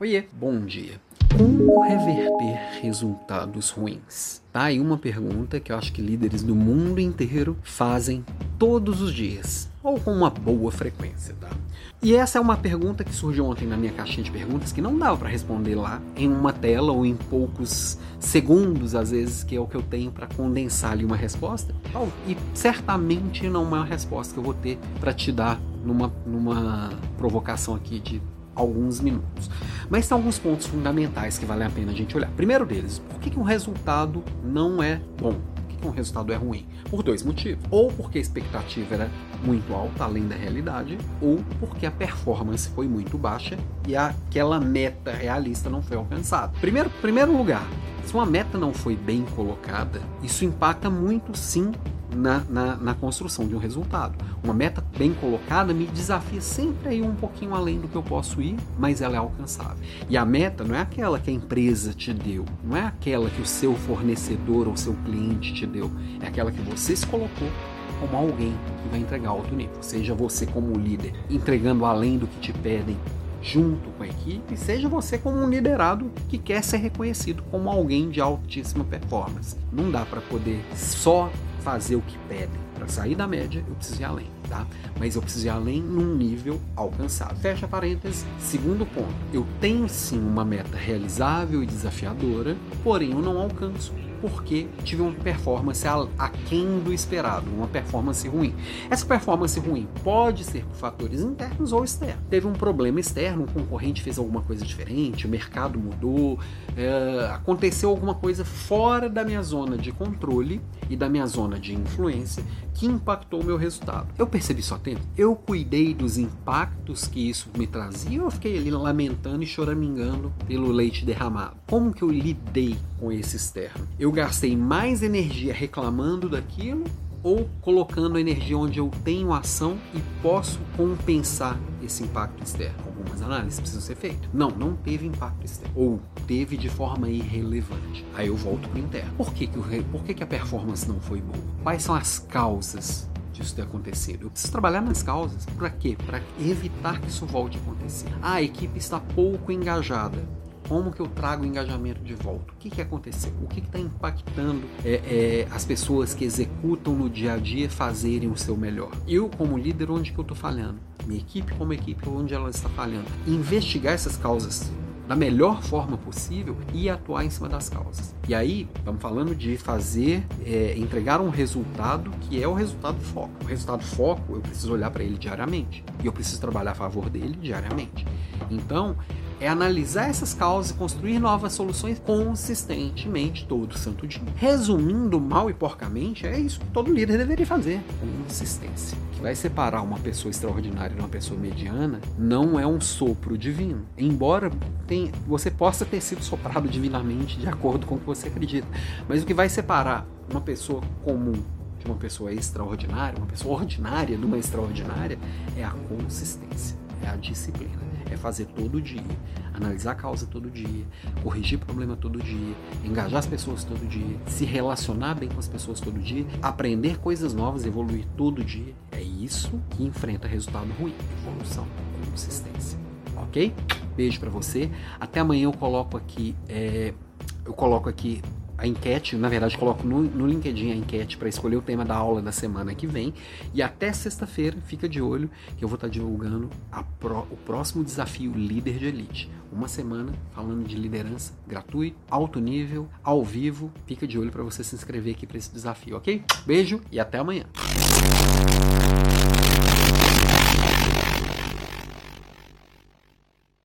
Oiê, bom dia. Como reverter resultados ruins? Tá aí uma pergunta que eu acho que líderes do mundo inteiro fazem todos os dias, ou com uma boa frequência, tá? E essa é uma pergunta que surgiu ontem na minha caixinha de perguntas que não dava para responder lá em uma tela ou em poucos segundos, às vezes, que é o que eu tenho para condensar ali uma resposta. E certamente não é uma resposta que eu vou ter para te dar numa, numa provocação aqui de alguns minutos. Mas tem alguns pontos fundamentais que vale a pena a gente olhar. Primeiro deles, por que, que um resultado não é bom? Por que, que um resultado é ruim? Por dois motivos. Ou porque a expectativa era muito alta, além da realidade, ou porque a performance foi muito baixa e aquela meta realista não foi alcançada. Primeiro, primeiro lugar, se uma meta não foi bem colocada, isso impacta muito sim na, na, na, construção de um resultado. Uma meta bem colocada me desafia sempre a ir um pouquinho além do que eu posso ir, mas ela é alcançável. E a meta não é aquela que a empresa te deu, não é aquela que o seu fornecedor ou seu cliente te deu, é aquela que você se colocou como alguém que vai entregar alto nível. Seja você como líder entregando além do que te pedem junto com a equipe, seja você como um liderado que quer ser reconhecido como alguém de altíssima performance. Não dá para poder só fazer o que pedem. Para sair da média, eu preciso ir além, tá? Mas eu preciso ir além num nível alcançado. Fecha parênteses. Segundo ponto, eu tenho sim uma meta realizável e desafiadora, porém eu não alcanço porque tive uma performance aquém do esperado, uma performance ruim. Essa performance ruim pode ser por fatores internos ou externos. Teve um problema externo, um concorrente fez alguma coisa diferente, o mercado mudou, é, aconteceu alguma coisa fora da minha zona de controle e da minha zona de influência que impactou o meu resultado. Eu percebi só tempo? Eu cuidei dos impactos que isso me trazia ou eu fiquei ali lamentando e choramingando pelo leite derramado? Como que eu lidei com esse externo? Eu eu gastei mais energia reclamando daquilo ou colocando energia onde eu tenho ação e posso compensar esse impacto externo. Algumas análises precisam ser feitas. Não, não teve impacto externo. Ou teve de forma irrelevante. Aí eu volto para o interno. Por, que, que, o, por que, que a performance não foi boa? Quais são as causas disso ter acontecido? Eu preciso trabalhar nas causas. Para quê? Para evitar que isso volte a acontecer. Ah, a equipe está pouco engajada como que eu trago o engajamento de volta? O que, que aconteceu? O que está impactando é, é, as pessoas que executam no dia a dia fazerem o seu melhor? Eu, como líder, onde que eu estou falhando? Minha equipe, como equipe, onde ela está falhando? Investigar essas causas da melhor forma possível e atuar em cima das causas. E aí, estamos falando de fazer, é, entregar um resultado que é o resultado foco. O resultado foco, eu preciso olhar para ele diariamente e eu preciso trabalhar a favor dele diariamente. Então, é analisar essas causas e construir novas soluções consistentemente todo santo dia. Resumindo mal e porcamente, é isso que todo líder deveria fazer: consistência. O que vai separar uma pessoa extraordinária de uma pessoa mediana não é um sopro divino. Embora tem, você possa ter sido soprado divinamente de acordo com o que você acredita, mas o que vai separar uma pessoa comum de uma pessoa extraordinária, uma pessoa ordinária de uma extraordinária, é a consistência, é a disciplina é fazer todo dia, analisar a causa todo dia, corrigir problema todo dia, engajar as pessoas todo dia, se relacionar bem com as pessoas todo dia, aprender coisas novas, evoluir todo dia. É isso que enfrenta resultado ruim, evolução, consistência. Ok? Beijo para você. Até amanhã eu coloco aqui, é, eu coloco aqui a enquete, na verdade, coloco no, no LinkedIn a enquete para escolher o tema da aula da semana que vem. E até sexta-feira, fica de olho que eu vou estar tá divulgando pro, o próximo desafio Líder de Elite. Uma semana falando de liderança gratuito, alto nível, ao vivo. Fica de olho para você se inscrever aqui para esse desafio, ok? Beijo e até amanhã.